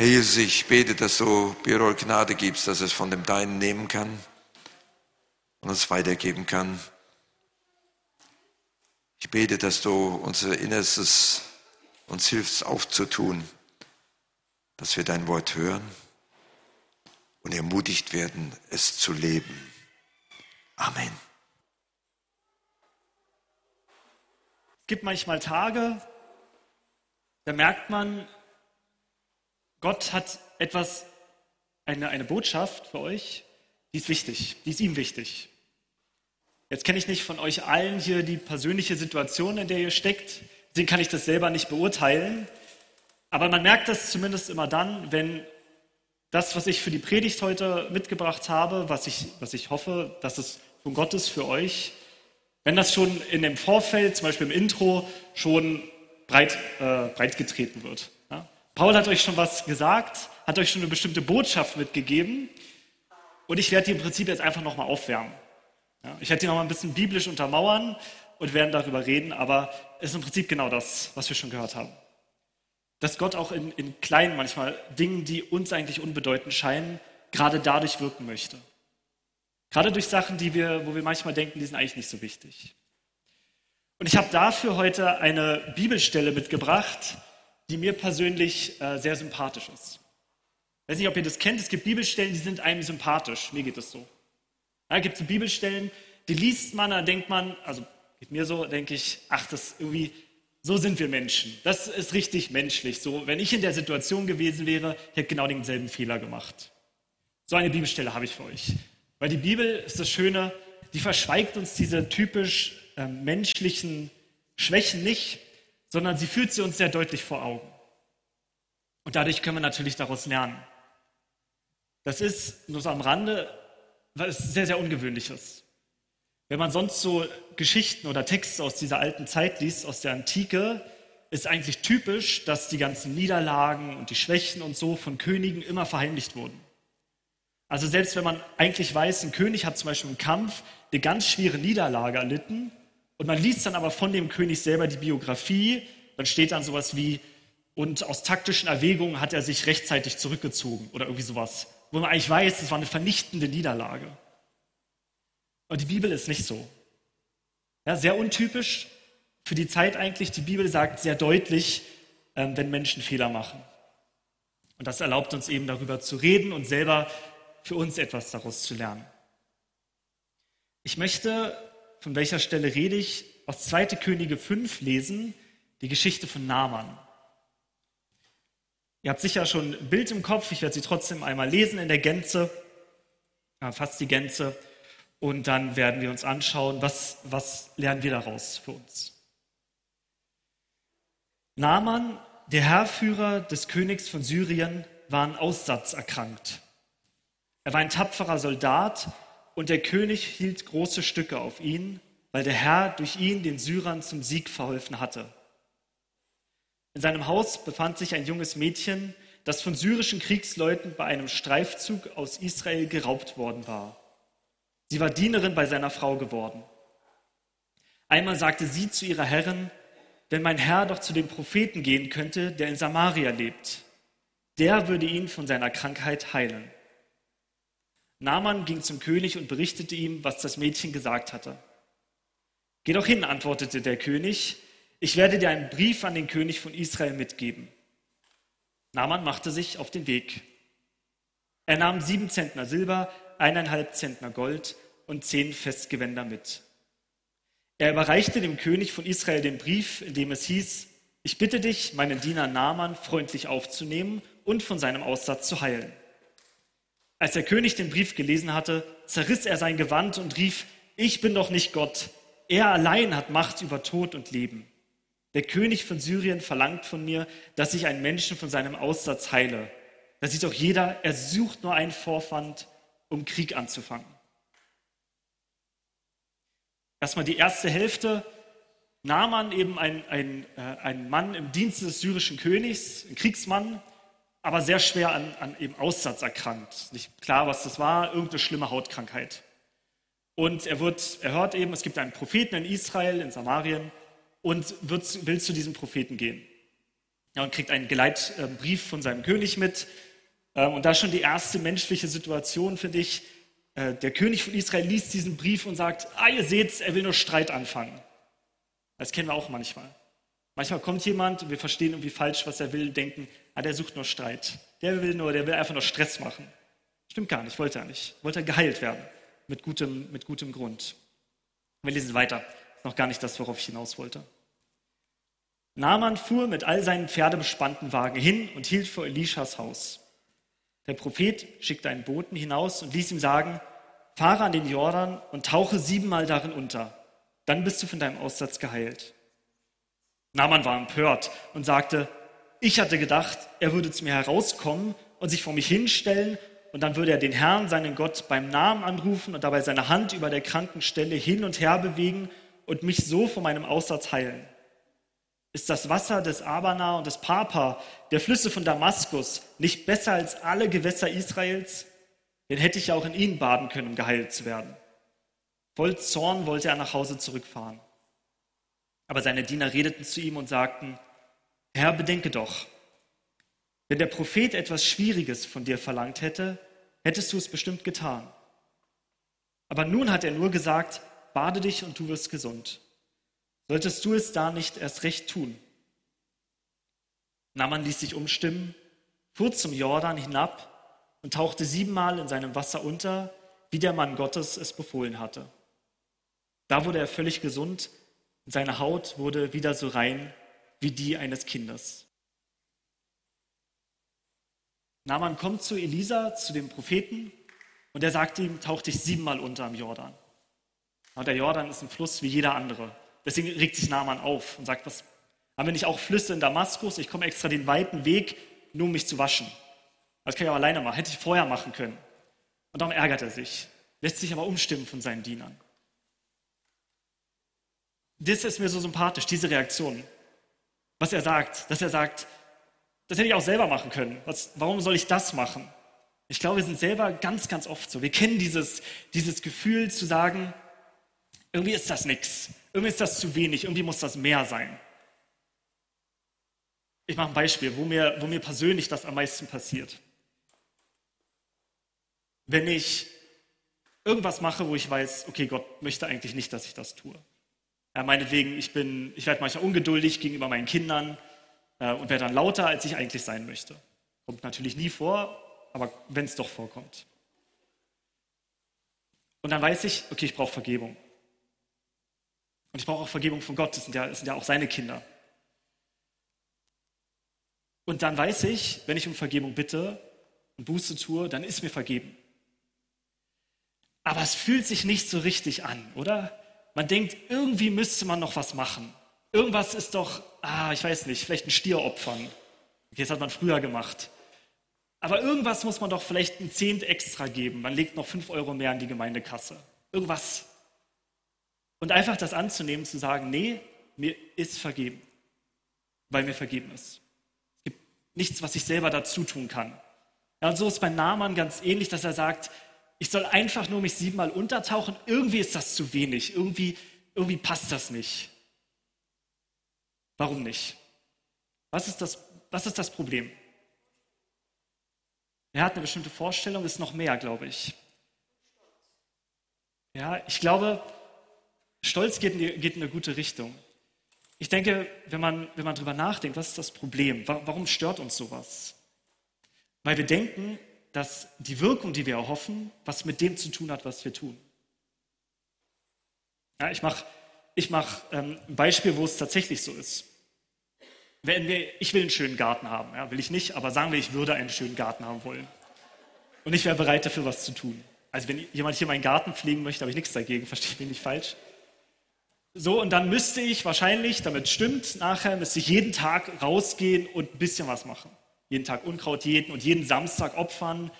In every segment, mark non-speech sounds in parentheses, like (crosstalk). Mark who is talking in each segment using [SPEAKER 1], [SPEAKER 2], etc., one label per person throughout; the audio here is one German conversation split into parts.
[SPEAKER 1] Herr Jesus, ich bete, dass du Birol Gnade gibst, dass es von dem Deinen nehmen kann und uns weitergeben kann. Ich bete, dass du unser Innerstes uns hilfst aufzutun, dass wir dein Wort hören und ermutigt werden, es zu leben. Amen.
[SPEAKER 2] Es gibt manchmal Tage, da merkt man, Gott hat etwas, eine, eine Botschaft für euch, die ist wichtig, die ist ihm wichtig. Jetzt kenne ich nicht von euch allen hier die persönliche Situation, in der ihr steckt. Deswegen kann ich das selber nicht beurteilen. Aber man merkt das zumindest immer dann, wenn das, was ich für die Predigt heute mitgebracht habe, was ich, was ich hoffe, dass es von Gott ist für euch, wenn das schon in dem Vorfeld, zum Beispiel im Intro, schon breit, äh, breit getreten wird. Paul hat euch schon was gesagt, hat euch schon eine bestimmte Botschaft mitgegeben und ich werde die im Prinzip jetzt einfach nochmal aufwärmen. Ja, ich werde die noch mal ein bisschen biblisch untermauern und werden darüber reden, aber es ist im Prinzip genau das, was wir schon gehört haben. Dass Gott auch in, in kleinen manchmal Dingen, die uns eigentlich unbedeutend scheinen, gerade dadurch wirken möchte. Gerade durch Sachen, die wir, wo wir manchmal denken, die sind eigentlich nicht so wichtig. Und ich habe dafür heute eine Bibelstelle mitgebracht, die mir persönlich äh, sehr sympathisch ist. Ich weiß nicht, ob ihr das kennt. Es gibt Bibelstellen, die sind einem sympathisch. Mir geht es so. Da gibt es Bibelstellen, die liest man, da denkt man, also geht mir so, denke ich, ach, das irgendwie, so sind wir Menschen. Das ist richtig menschlich. So, wenn ich in der Situation gewesen wäre, hätte ich genau denselben Fehler gemacht. So eine Bibelstelle habe ich für euch. Weil die Bibel ist das Schöne, die verschweigt uns diese typisch äh, menschlichen Schwächen nicht, sondern sie führt sie uns sehr deutlich vor Augen. Und dadurch können wir natürlich daraus lernen. Das ist nur so am Rande was sehr, sehr Ungewöhnliches. Wenn man sonst so Geschichten oder Texte aus dieser alten Zeit liest, aus der Antike, ist eigentlich typisch, dass die ganzen Niederlagen und die Schwächen und so von Königen immer verheimlicht wurden. Also selbst wenn man eigentlich weiß, ein König hat zum Beispiel im Kampf eine ganz schwere Niederlage erlitten und man liest dann aber von dem König selber die Biografie, dann steht dann sowas wie, und aus taktischen Erwägungen hat er sich rechtzeitig zurückgezogen oder irgendwie sowas wo man eigentlich weiß, es war eine vernichtende Niederlage. Und die Bibel ist nicht so. Ja, sehr untypisch für die Zeit eigentlich. Die Bibel sagt sehr deutlich, ähm, wenn Menschen Fehler machen. Und das erlaubt uns eben darüber zu reden und selber für uns etwas daraus zu lernen. Ich möchte, von welcher Stelle rede ich, aus 2. Könige 5 lesen, die Geschichte von Naaman. Ihr habt sicher schon ein Bild im Kopf, ich werde sie trotzdem einmal lesen in der Gänze, fast die Gänze, und dann werden wir uns anschauen, was, was lernen wir daraus für uns. Naaman, der Herrführer des Königs von Syrien, war an Aussatz erkrankt. Er war ein tapferer Soldat und der König hielt große Stücke auf ihn, weil der Herr durch ihn den Syrern zum Sieg verholfen hatte. In seinem Haus befand sich ein junges Mädchen, das von syrischen Kriegsleuten bei einem Streifzug aus Israel geraubt worden war. Sie war Dienerin bei seiner Frau geworden. Einmal sagte sie zu ihrer Herrin, wenn mein Herr doch zu dem Propheten gehen könnte, der in Samaria lebt, der würde ihn von seiner Krankheit heilen. Naaman ging zum König und berichtete ihm, was das Mädchen gesagt hatte. Geh doch hin, antwortete der König, ich werde dir einen Brief an den König von Israel mitgeben. Naaman machte sich auf den Weg. Er nahm sieben Zentner Silber, eineinhalb Zentner Gold und zehn Festgewänder mit. Er überreichte dem König von Israel den Brief, in dem es hieß, ich bitte dich, meinen Diener Naaman freundlich aufzunehmen und von seinem Aussatz zu heilen. Als der König den Brief gelesen hatte, zerriss er sein Gewand und rief, ich bin doch nicht Gott, er allein hat Macht über Tod und Leben. Der König von Syrien verlangt von mir, dass ich einen Menschen von seinem Aussatz heile. Da sieht doch jeder, er sucht nur einen Vorwand, um Krieg anzufangen. Erstmal die erste Hälfte. Naaman eben ein, ein, äh, ein Mann im Dienste des syrischen Königs, ein Kriegsmann, aber sehr schwer an, an eben Aussatz erkrankt. Nicht klar, was das war, irgendeine schlimme Hautkrankheit. Und er, wird, er hört eben, es gibt einen Propheten in Israel, in Samarien, und wird, will zu diesem Propheten gehen. Ja, und kriegt einen Geleitbrief von seinem König mit. Ähm, und da schon die erste menschliche Situation, finde ich. Äh, der König von Israel liest diesen Brief und sagt, ah, ihr seht, er will nur Streit anfangen. Das kennen wir auch manchmal. Manchmal kommt jemand und wir verstehen irgendwie falsch, was er will, denken, ah, der sucht nur Streit. Der will nur, der will einfach nur Stress machen. Stimmt gar nicht, wollte er nicht. Wollte er geheilt werden. Mit gutem, mit gutem Grund. Wir lesen weiter. Ist noch gar nicht das, worauf ich hinaus wollte. Naaman fuhr mit all seinen pferdebespannten Wagen hin und hielt vor Elishas Haus. Der Prophet schickte einen Boten hinaus und ließ ihm sagen, fahre an den Jordan und tauche siebenmal darin unter. Dann bist du von deinem Aussatz geheilt. Naaman war empört und sagte, ich hatte gedacht, er würde zu mir herauskommen und sich vor mich hinstellen und dann würde er den Herrn, seinen Gott, beim Namen anrufen und dabei seine Hand über der kranken Stelle hin und her bewegen und mich so von meinem Aussatz heilen. Ist das Wasser des Abana und des Papa, der Flüsse von Damaskus, nicht besser als alle Gewässer Israels? Den hätte ich ja auch in ihnen baden können, um geheilt zu werden. Voll Zorn wollte er nach Hause zurückfahren. Aber seine Diener redeten zu ihm und sagten, Herr, bedenke doch, wenn der Prophet etwas Schwieriges von dir verlangt hätte, hättest du es bestimmt getan. Aber nun hat er nur gesagt, bade dich und du wirst gesund. Solltest du es da nicht erst recht tun? Naaman ließ sich umstimmen, fuhr zum Jordan hinab und tauchte siebenmal in seinem Wasser unter, wie der Mann Gottes es befohlen hatte. Da wurde er völlig gesund und seine Haut wurde wieder so rein wie die eines Kindes. Naaman kommt zu Elisa, zu dem Propheten, und er sagt ihm, tauch dich siebenmal unter im Jordan. Und der Jordan ist ein Fluss wie jeder andere. Deswegen regt sich Naaman auf und sagt, was, haben wir nicht auch Flüsse in Damaskus? Ich komme extra den weiten Weg, nur um mich zu waschen. Das kann ich aber alleine machen, hätte ich vorher machen können. Und darum ärgert er sich, lässt sich aber umstimmen von seinen Dienern. Das ist mir so sympathisch, diese Reaktion. Was er sagt, dass er sagt, das hätte ich auch selber machen können. Was, warum soll ich das machen? Ich glaube, wir sind selber ganz, ganz oft so. Wir kennen dieses, dieses Gefühl zu sagen, irgendwie ist das nichts. Irgendwie ist das zu wenig, irgendwie muss das mehr sein. Ich mache ein Beispiel, wo mir, wo mir persönlich das am meisten passiert. Wenn ich irgendwas mache, wo ich weiß, okay, Gott möchte eigentlich nicht, dass ich das tue. Ja, meinetwegen, ich, ich werde manchmal ungeduldig gegenüber meinen Kindern äh, und werde dann lauter, als ich eigentlich sein möchte. Kommt natürlich nie vor, aber wenn es doch vorkommt. Und dann weiß ich, okay, ich brauche Vergebung. Und ich brauche auch Vergebung von Gott, das sind, ja, das sind ja auch seine Kinder. Und dann weiß ich, wenn ich um Vergebung bitte und Buße tue, dann ist mir vergeben. Aber es fühlt sich nicht so richtig an, oder? Man denkt, irgendwie müsste man noch was machen. Irgendwas ist doch, ah, ich weiß nicht, vielleicht ein Stier opfern. Okay, das hat man früher gemacht. Aber irgendwas muss man doch vielleicht ein Zehnt extra geben. Man legt noch fünf Euro mehr in die Gemeindekasse. Irgendwas. Und einfach das anzunehmen, zu sagen, nee, mir ist vergeben, weil mir vergeben ist. Es gibt nichts, was ich selber dazu tun kann. Ja, und so ist bei Naaman ganz ähnlich, dass er sagt, ich soll einfach nur mich siebenmal untertauchen. Irgendwie ist das zu wenig. Irgendwie, irgendwie passt das nicht. Warum nicht? Was ist das, was ist das Problem? Er hat eine bestimmte Vorstellung, ist noch mehr, glaube ich. Ja, ich glaube, Stolz geht in, die, geht in eine gute Richtung. Ich denke, wenn man, wenn man darüber nachdenkt, was ist das Problem? Warum stört uns sowas? Weil wir denken, dass die Wirkung, die wir erhoffen, was mit dem zu tun hat, was wir tun. Ja, ich mache ich mach, ähm, ein Beispiel, wo es tatsächlich so ist. Wenn wir, ich will einen schönen Garten haben, ja, will ich nicht, aber sagen wir, ich würde einen schönen Garten haben wollen. Und ich wäre bereit dafür, was zu tun. Also wenn jemand hier meinen Garten pflegen möchte, habe ich nichts dagegen, (laughs) verstehe mich nicht falsch. So, und dann müsste ich wahrscheinlich, damit stimmt, nachher müsste ich jeden Tag rausgehen und ein bisschen was machen. Jeden Tag Unkraut jäten und jeden Samstag opfern.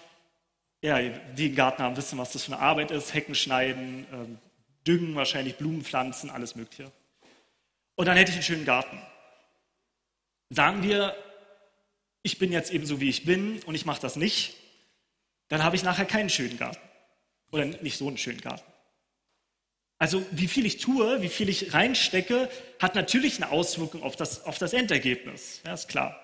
[SPEAKER 2] Ja, die Garten haben, wissen, was das für eine Arbeit ist. Hecken schneiden, ähm, düngen, wahrscheinlich Blumen pflanzen, alles Mögliche. Und dann hätte ich einen schönen Garten. Sagen wir, ich bin jetzt eben so, wie ich bin und ich mache das nicht, dann habe ich nachher keinen schönen Garten. Oder nicht so einen schönen Garten. Also wie viel ich tue, wie viel ich reinstecke, hat natürlich eine Auswirkung auf das, auf das Endergebnis. Ja, ist klar.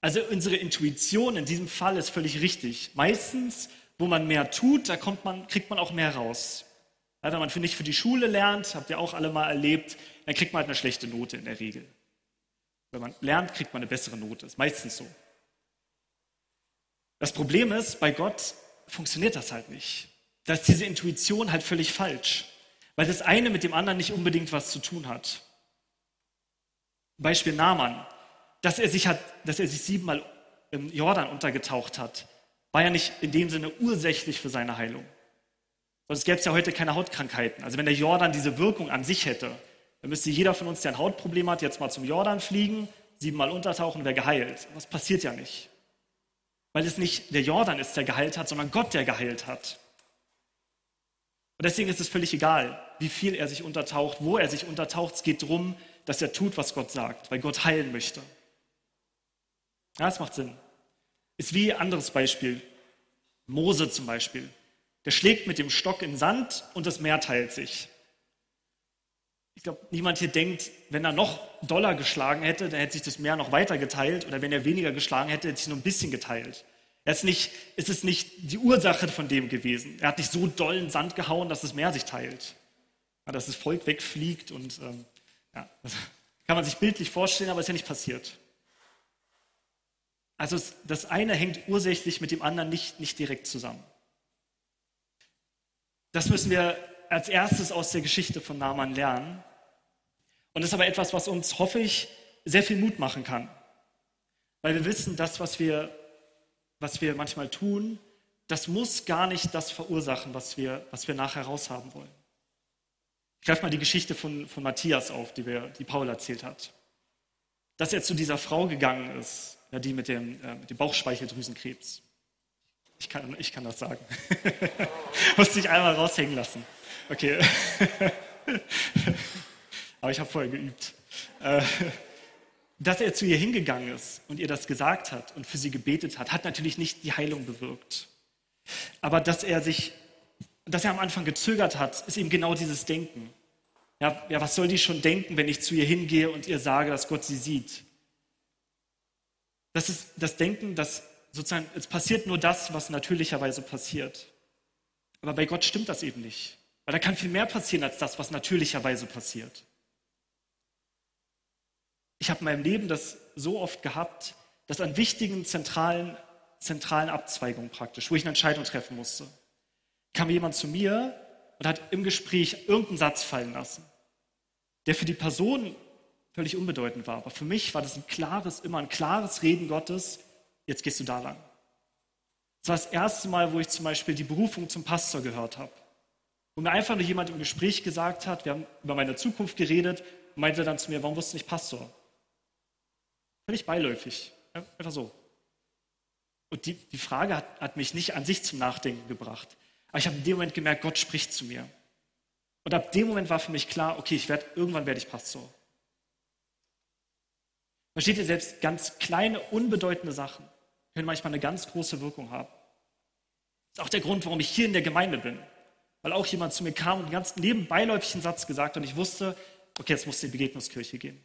[SPEAKER 2] Also unsere Intuition in diesem Fall ist völlig richtig. Meistens, wo man mehr tut, da kommt man, kriegt man auch mehr raus. Ja, wenn man nicht für die Schule lernt, habt ihr auch alle mal erlebt, dann kriegt man halt eine schlechte Note in der Regel. Wenn man lernt, kriegt man eine bessere Note. Ist meistens so. Das Problem ist, bei Gott funktioniert das halt nicht. Da ist diese Intuition halt völlig falsch, weil das eine mit dem anderen nicht unbedingt was zu tun hat. Beispiel Naaman, dass er sich, hat, dass er sich siebenmal im Jordan untergetaucht hat, war ja nicht in dem Sinne ursächlich für seine Heilung. Sonst gäbe es ja heute keine Hautkrankheiten. Also wenn der Jordan diese Wirkung an sich hätte, dann müsste jeder von uns, der ein Hautproblem hat, jetzt mal zum Jordan fliegen, siebenmal untertauchen, wäre geheilt. Das passiert ja nicht. Weil es nicht der Jordan ist, der geheilt hat, sondern Gott, der geheilt hat. Und deswegen ist es völlig egal, wie viel er sich untertaucht, wo er sich untertaucht. Es geht darum, dass er tut, was Gott sagt, weil Gott heilen möchte. Ja, das macht Sinn. Ist wie ein anderes Beispiel. Mose zum Beispiel. Der schlägt mit dem Stock in Sand und das Meer teilt sich. Ich glaube, niemand hier denkt, wenn er noch doller geschlagen hätte, dann hätte sich das Meer noch weiter geteilt oder wenn er weniger geschlagen hätte, hätte sich nur ein bisschen geteilt. Er ist nicht, ist nicht die Ursache von dem gewesen. Er hat nicht so dollen Sand gehauen, dass das Meer sich teilt. Ja, dass das Volk wegfliegt und ähm, ja, das (laughs) kann man sich bildlich vorstellen, aber ist ja nicht passiert. Also das eine hängt ursächlich mit dem anderen nicht, nicht direkt zusammen. Das müssen wir als erstes aus der Geschichte von Naaman lernen. Und das ist aber etwas, was uns, hoffe ich, sehr viel Mut machen kann. Weil wir wissen, das, was wir, was wir manchmal tun, das muss gar nicht das verursachen, was wir, was wir nachher raushaben wollen. Ich greife mal die Geschichte von, von Matthias auf, die, wir, die Paul erzählt hat. Dass er zu dieser Frau gegangen ist, ja, die mit dem, äh, mit dem Bauchspeicheldrüsenkrebs. Ich kann, ich kann das sagen. (laughs) Musste ich einmal raushängen lassen. Okay. (laughs) Aber ich habe vorher geübt. Äh, dass er zu ihr hingegangen ist und ihr das gesagt hat und für sie gebetet hat, hat natürlich nicht die Heilung bewirkt. Aber dass er sich, dass er am Anfang gezögert hat, ist eben genau dieses Denken. Ja, ja, was soll die schon denken, wenn ich zu ihr hingehe und ihr sage, dass Gott sie sieht? Das ist das Denken, dass sozusagen, es passiert nur das, was natürlicherweise passiert. Aber bei Gott stimmt das eben nicht. Weil da kann viel mehr passieren als das, was natürlicherweise passiert. Ich habe in meinem Leben das so oft gehabt, dass an wichtigen zentralen, zentralen Abzweigungen praktisch, wo ich eine Entscheidung treffen musste, kam jemand zu mir und hat im Gespräch irgendeinen Satz fallen lassen, der für die Person völlig unbedeutend war. Aber für mich war das ein klares, immer ein klares Reden Gottes, jetzt gehst du da lang. Das war das erste Mal, wo ich zum Beispiel die Berufung zum Pastor gehört habe. Wo mir einfach nur jemand im Gespräch gesagt hat, wir haben über meine Zukunft geredet und meinte dann zu mir, warum wirst du nicht Pastor? Völlig beiläufig, einfach so. Und die, die Frage hat, hat mich nicht an sich zum Nachdenken gebracht. Aber ich habe in dem Moment gemerkt, Gott spricht zu mir. Und ab dem Moment war für mich klar, okay, ich werd, irgendwann werde ich Pastor. Versteht ihr, selbst ganz kleine, unbedeutende Sachen können manchmal eine ganz große Wirkung haben. Das ist auch der Grund, warum ich hier in der Gemeinde bin. Weil auch jemand zu mir kam und einen ganz nebenbeiläufigen Satz gesagt und ich wusste, okay, jetzt muss in die Begegnungskirche gehen.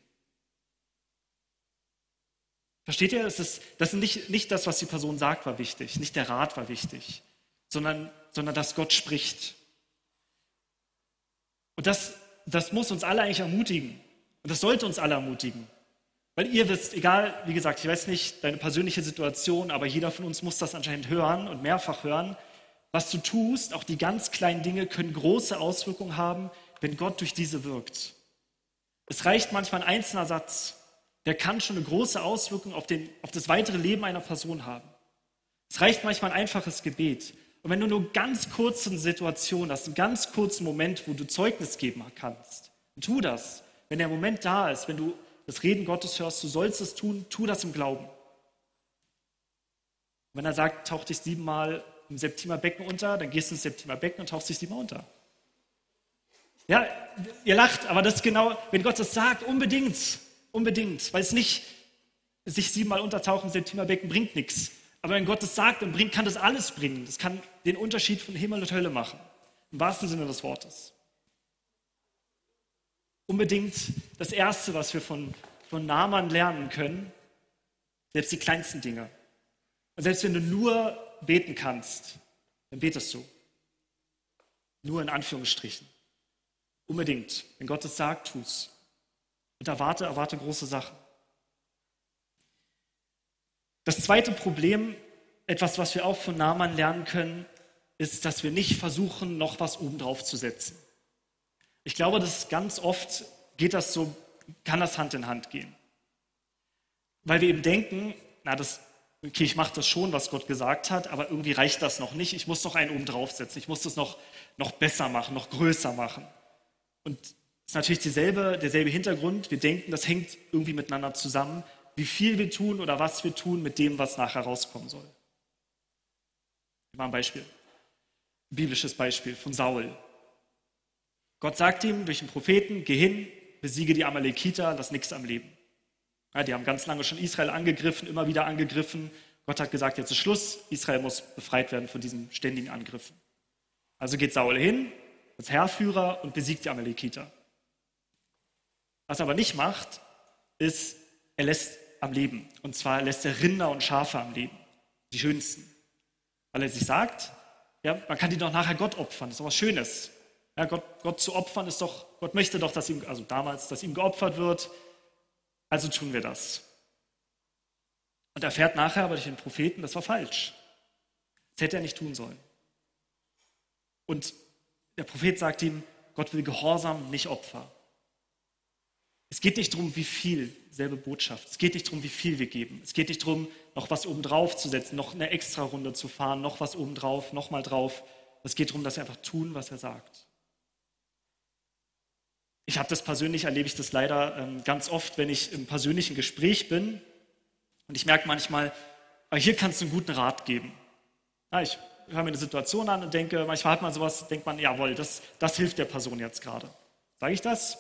[SPEAKER 2] Versteht ihr? Das ist, das ist nicht, nicht das, was die Person sagt, war wichtig, nicht der Rat war wichtig, sondern, sondern dass Gott spricht. Und das, das muss uns alle eigentlich ermutigen. Und das sollte uns alle ermutigen. Weil ihr wisst, egal, wie gesagt, ich weiß nicht deine persönliche Situation, aber jeder von uns muss das anscheinend hören und mehrfach hören. Was du tust, auch die ganz kleinen Dinge können große Auswirkungen haben, wenn Gott durch diese wirkt. Es reicht manchmal ein einzelner Satz, der kann schon eine große Auswirkung auf, den, auf das weitere Leben einer Person haben. Es reicht manchmal ein einfaches Gebet. Und wenn du nur ganz kurze Situation hast, einen ganz kurzen Moment, wo du Zeugnis geben kannst, tu das. Wenn der Moment da ist, wenn du das Reden Gottes hörst, du sollst es tun, tu das im Glauben. wenn er sagt, tauch dich siebenmal im Septimer Becken unter, dann gehst du ins Septimer Becken und tauchst dich siebenmal unter. Ja, ihr lacht, aber das ist genau, wenn Gott das sagt, unbedingt, unbedingt, weil es nicht, sich siebenmal untertauchen im Septimer Becken bringt nichts. Aber wenn Gott das sagt und bringt, kann das alles bringen. Das kann den Unterschied von Himmel und Hölle machen. Im wahrsten Sinne des Wortes unbedingt das Erste, was wir von, von Naaman lernen können, Selbst die kleinsten Dinge. Und selbst wenn du nur beten kannst, dann betest du. Nur in Anführungsstrichen. Unbedingt. Wenn Gott es sagt, tu's. Und erwarte, erwarte große Sachen. Das zweite Problem, etwas, was wir auch von Naaman lernen können, ist, dass wir nicht versuchen, noch was obendrauf zu setzen. Ich glaube, dass ganz oft geht das so, kann das Hand in Hand gehen. Weil wir eben denken, na, das, okay, ich mache das schon, was Gott gesagt hat, aber irgendwie reicht das noch nicht. Ich muss noch einen oben draufsetzen. Ich muss das noch, noch besser machen, noch größer machen. Und es ist natürlich dieselbe, derselbe Hintergrund. Wir denken, das hängt irgendwie miteinander zusammen, wie viel wir tun oder was wir tun mit dem, was nachher rauskommen soll. Ich mache ein Beispiel. Ein biblisches Beispiel von Saul. Gott sagt ihm durch den Propheten, geh hin, besiege die Amalekiter, lass nichts am Leben. Ja, die haben ganz lange schon Israel angegriffen, immer wieder angegriffen. Gott hat gesagt, jetzt ist Schluss, Israel muss befreit werden von diesen ständigen Angriffen. Also geht Saul hin, als Herrführer und besiegt die Amalekiter. Was er aber nicht macht, ist, er lässt am Leben. Und zwar lässt er Rinder und Schafe am Leben. Die schönsten. Weil er sich sagt, ja, man kann die doch nachher Gott opfern. Das ist doch was Schönes. Ja, Gott, Gott zu opfern ist doch, Gott möchte doch, dass ihm, also damals, dass ihm geopfert wird. Also tun wir das. Und er erfährt nachher aber durch den Propheten, das war falsch. Das hätte er nicht tun sollen. Und der Prophet sagt ihm, Gott will Gehorsam, nicht Opfer. Es geht nicht darum, wie viel, selbe Botschaft. Es geht nicht darum, wie viel wir geben. Es geht nicht darum, noch was obendrauf zu setzen, noch eine extra Runde zu fahren, noch was obendrauf, noch mal drauf. Es geht darum, dass wir einfach tun, was er sagt. Ich habe das persönlich, erlebe ich das leider ähm, ganz oft, wenn ich im persönlichen Gespräch bin und ich merke manchmal, ah, hier kannst du einen guten Rat geben. Ja, ich höre mir eine Situation an und denke, manchmal hat man sowas, denkt man, jawohl, das, das hilft der Person jetzt gerade. Sage ich das?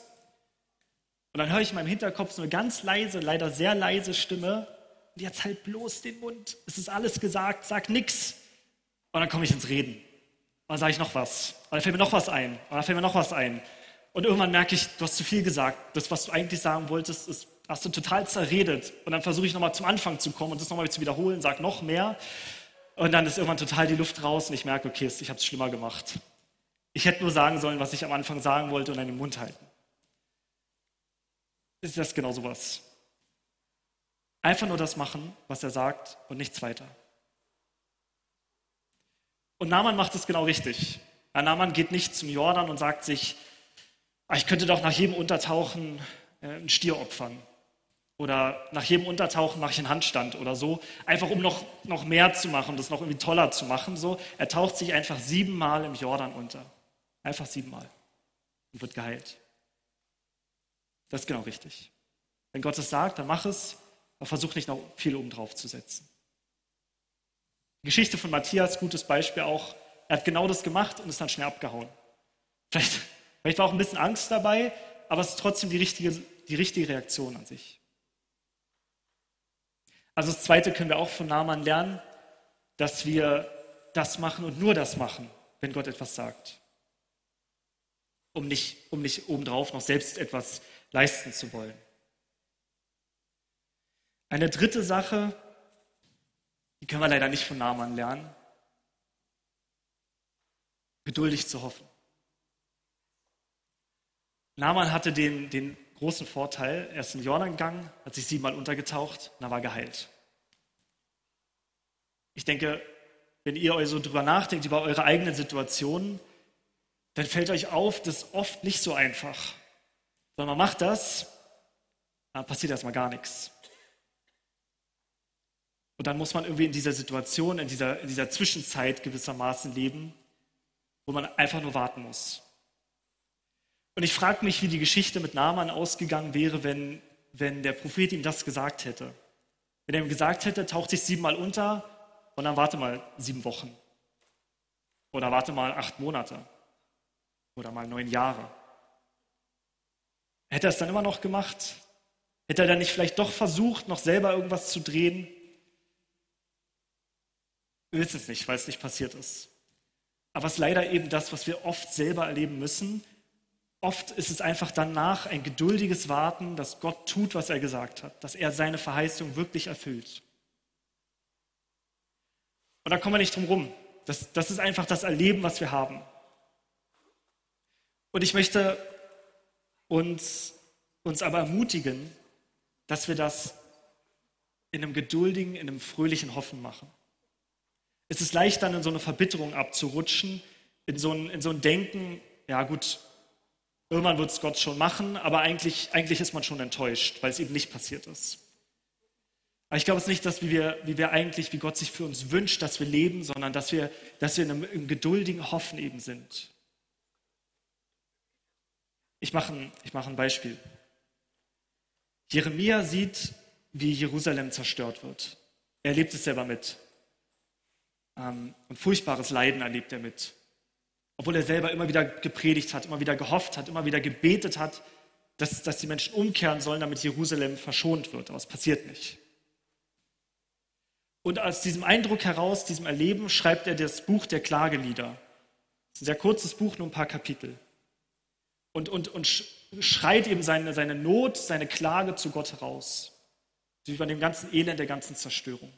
[SPEAKER 2] Und dann höre ich in meinem Hinterkopf so eine ganz leise, leider sehr leise Stimme, und jetzt halt bloß den Mund, es ist alles gesagt, sag nix. Und dann komme ich ins Reden. Und dann sage ich noch was. Und dann fällt mir noch was ein. Und dann fällt mir noch was ein. Und irgendwann merke ich, du hast zu viel gesagt. Das, was du eigentlich sagen wolltest, ist, hast du total zerredet. Und dann versuche ich nochmal zum Anfang zu kommen und das nochmal zu wiederholen, sag noch mehr. Und dann ist irgendwann total die Luft raus und ich merke, okay, ich habe es schlimmer gemacht. Ich hätte nur sagen sollen, was ich am Anfang sagen wollte und dann den Mund halten. Ist das genau sowas? Einfach nur das machen, was er sagt und nichts weiter. Und Naaman macht es genau richtig. Naaman geht nicht zum Jordan und sagt sich, ich könnte doch nach jedem Untertauchen äh, einen Stier opfern. Oder nach jedem Untertauchen mache ich einen Handstand oder so. Einfach um noch, noch mehr zu machen, das noch irgendwie toller zu machen. So. Er taucht sich einfach siebenmal im Jordan unter. Einfach siebenmal. Und wird geheilt. Das ist genau richtig. Wenn Gott es sagt, dann mach es, aber versuch nicht noch viel oben drauf zu setzen. Die Geschichte von Matthias, gutes Beispiel auch. Er hat genau das gemacht und ist dann schnell abgehauen. Vielleicht Vielleicht war auch ein bisschen Angst dabei, aber es ist trotzdem die richtige, die richtige Reaktion an sich. Also das Zweite können wir auch von Naaman lernen, dass wir das machen und nur das machen, wenn Gott etwas sagt. Um nicht, um nicht obendrauf noch selbst etwas leisten zu wollen. Eine dritte Sache, die können wir leider nicht von Naaman lernen, geduldig zu hoffen. Naaman hatte den, den großen Vorteil, er ist in Jordan gegangen, hat sich siebenmal untergetaucht und er war geheilt. Ich denke, wenn ihr euch so drüber nachdenkt, über eure eigenen Situationen, dann fällt euch auf, das ist oft nicht so einfach. Sondern man macht das, dann passiert erstmal gar nichts. Und dann muss man irgendwie in dieser Situation, in dieser, in dieser Zwischenzeit gewissermaßen leben, wo man einfach nur warten muss. Und ich frage mich, wie die Geschichte mit Naaman ausgegangen wäre, wenn, wenn der Prophet ihm das gesagt hätte. Wenn er ihm gesagt hätte, taucht sich siebenmal unter und dann warte mal sieben Wochen. Oder warte mal acht Monate. Oder mal neun Jahre. Hätte er es dann immer noch gemacht? Hätte er dann nicht vielleicht doch versucht, noch selber irgendwas zu drehen? Wir wissen es nicht, weil es nicht passiert ist. Aber es ist leider eben das, was wir oft selber erleben müssen, Oft ist es einfach danach ein geduldiges Warten, dass Gott tut, was er gesagt hat, dass er seine Verheißung wirklich erfüllt. Und da kommen wir nicht drum rum. Das, das ist einfach das Erleben, was wir haben. Und ich möchte uns, uns aber ermutigen, dass wir das in einem geduldigen, in einem fröhlichen Hoffen machen. Es ist leicht, dann in so eine Verbitterung abzurutschen, in so ein, in so ein Denken, ja gut, irgendwann wird es Gott schon machen, aber eigentlich, eigentlich ist man schon enttäuscht, weil es eben nicht passiert ist. Aber ich glaube es nicht, dass wie wir, wie wir eigentlich, wie Gott sich für uns wünscht, dass wir leben, sondern dass wir, dass wir in einem, im geduldigen Hoffen eben sind. Ich mache ein, ich ein Beispiel. Jeremia sieht, wie Jerusalem zerstört wird. Er erlebt es selber mit. Ähm, und furchtbares Leiden erlebt er mit. Obwohl er selber immer wieder gepredigt hat, immer wieder gehofft hat, immer wieder gebetet hat, dass, dass die Menschen umkehren sollen, damit Jerusalem verschont wird. Aber es passiert nicht. Und aus diesem Eindruck heraus, diesem Erleben, schreibt er das Buch der Klagelieder. Das ist ein sehr kurzes Buch, nur ein paar Kapitel. Und, und, und schreit eben seine, seine Not, seine Klage zu Gott heraus. Über dem ganzen Elend, der ganzen Zerstörung.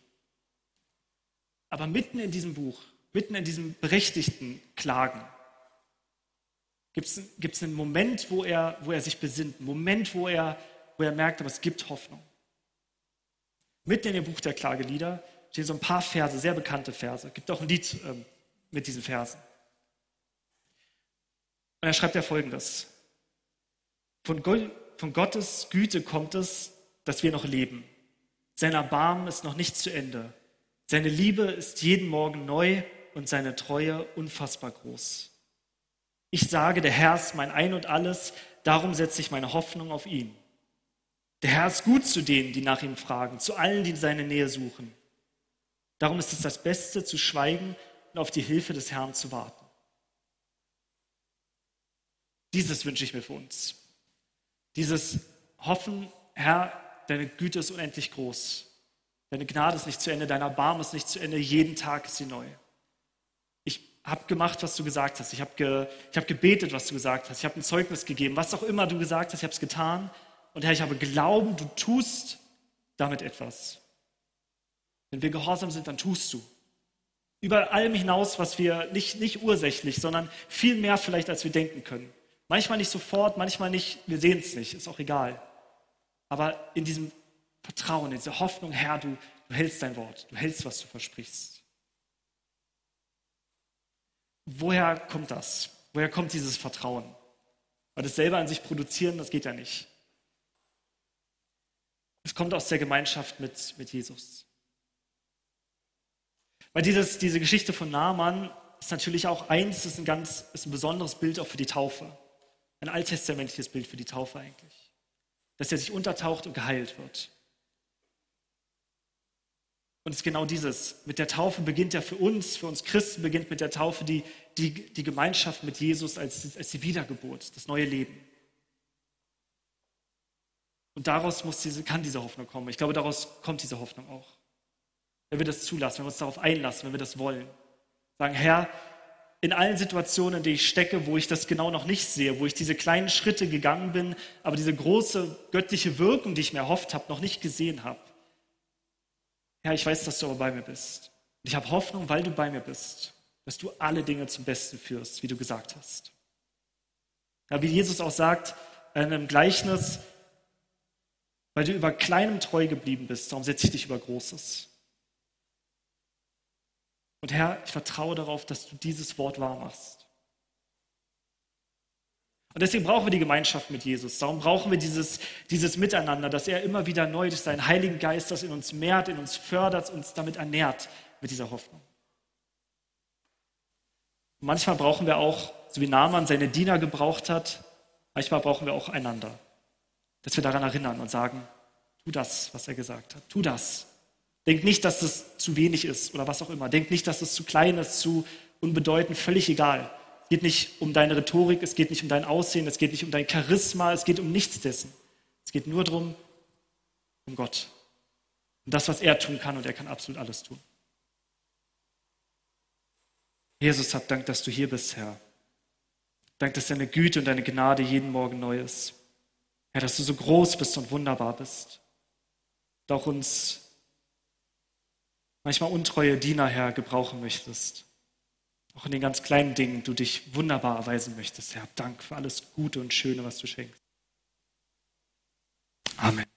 [SPEAKER 2] Aber mitten in diesem Buch, mitten in diesem berechtigten Klagen, gibt es einen Moment, wo er, wo er sich besinnt, einen Moment, wo er, wo er merkt, aber es gibt Hoffnung. Mitten in dem Buch der Klagelieder stehen so ein paar Verse, sehr bekannte Verse. Es gibt auch ein Lied ähm, mit diesen Versen. Und er schreibt ja folgendes. Von, von Gottes Güte kommt es, dass wir noch leben. Sein Erbarmen ist noch nicht zu Ende. Seine Liebe ist jeden Morgen neu und seine Treue unfassbar groß. Ich sage, der Herr ist mein Ein und alles, darum setze ich meine Hoffnung auf ihn. Der Herr ist gut zu denen, die nach ihm fragen, zu allen, die seine Nähe suchen. Darum ist es das Beste, zu schweigen und auf die Hilfe des Herrn zu warten. Dieses wünsche ich mir für uns. Dieses Hoffen, Herr, deine Güte ist unendlich groß. Deine Gnade ist nicht zu Ende, dein Erbarmen ist nicht zu Ende, jeden Tag ist sie neu. Habe gemacht, was du gesagt hast. Ich habe ge, hab gebetet, was du gesagt hast. Ich habe ein Zeugnis gegeben. Was auch immer du gesagt hast, ich habe es getan. Und Herr, ich habe Glauben, du tust damit etwas. Wenn wir gehorsam sind, dann tust du. Über allem hinaus, was wir nicht, nicht ursächlich, sondern viel mehr vielleicht, als wir denken können. Manchmal nicht sofort, manchmal nicht, wir sehen es nicht, ist auch egal. Aber in diesem Vertrauen, in dieser Hoffnung, Herr, du, du hältst dein Wort, du hältst, was du versprichst. Woher kommt das? Woher kommt dieses Vertrauen? Weil das selber an sich produzieren, das geht ja nicht. Es kommt aus der Gemeinschaft mit, mit Jesus. Weil dieses, diese Geschichte von Naaman ist natürlich auch eins, ist ein ganz, ist ein besonderes Bild auch für die Taufe. Ein alttestamentliches Bild für die Taufe eigentlich. Dass er sich untertaucht und geheilt wird. Und es ist genau dieses. Mit der Taufe beginnt ja für uns, für uns Christen beginnt mit der Taufe die, die, die Gemeinschaft mit Jesus als, als die Wiedergeburt, das neue Leben. Und daraus muss diese, kann diese Hoffnung kommen. Ich glaube, daraus kommt diese Hoffnung auch. Wenn wir das zulassen, wenn wir uns darauf einlassen, wenn wir das wollen. Sagen, Herr, in allen Situationen, in denen ich stecke, wo ich das genau noch nicht sehe, wo ich diese kleinen Schritte gegangen bin, aber diese große göttliche Wirkung, die ich mir erhofft habe, noch nicht gesehen habe. Herr, ich weiß, dass du aber bei mir bist. Und ich habe Hoffnung, weil du bei mir bist, dass du alle Dinge zum Besten führst, wie du gesagt hast. Ja, wie Jesus auch sagt in einem Gleichnis, weil du über Kleinem treu geblieben bist, darum setze ich dich über Großes. Und Herr, ich vertraue darauf, dass du dieses Wort wahr machst. Und deswegen brauchen wir die Gemeinschaft mit Jesus. Darum brauchen wir dieses, dieses Miteinander, dass er immer wieder neu durch seinen Heiligen Geist das in uns mehrt, in uns fördert, uns damit ernährt mit dieser Hoffnung. Manchmal brauchen wir auch, so wie Naaman seine Diener gebraucht hat, manchmal brauchen wir auch einander. Dass wir daran erinnern und sagen, tu das, was er gesagt hat. Tu das. Denk nicht, dass das zu wenig ist oder was auch immer. Denk nicht, dass das zu klein ist, zu unbedeutend, völlig egal. Es geht nicht um deine Rhetorik, es geht nicht um dein Aussehen, es geht nicht um dein Charisma, es geht um nichts dessen. Es geht nur darum, um Gott. Um das, was er tun kann und er kann absolut alles tun. Jesus, hab Dank, dass du hier bist, Herr. Dank, dass deine Güte und deine Gnade jeden Morgen neu ist. Herr, dass du so groß bist und wunderbar bist. Und auch uns manchmal untreue Diener, Herr, gebrauchen möchtest. Auch in den ganz kleinen Dingen du dich wunderbar erweisen möchtest. Herr, Dank für alles Gute und Schöne, was du schenkst. Amen.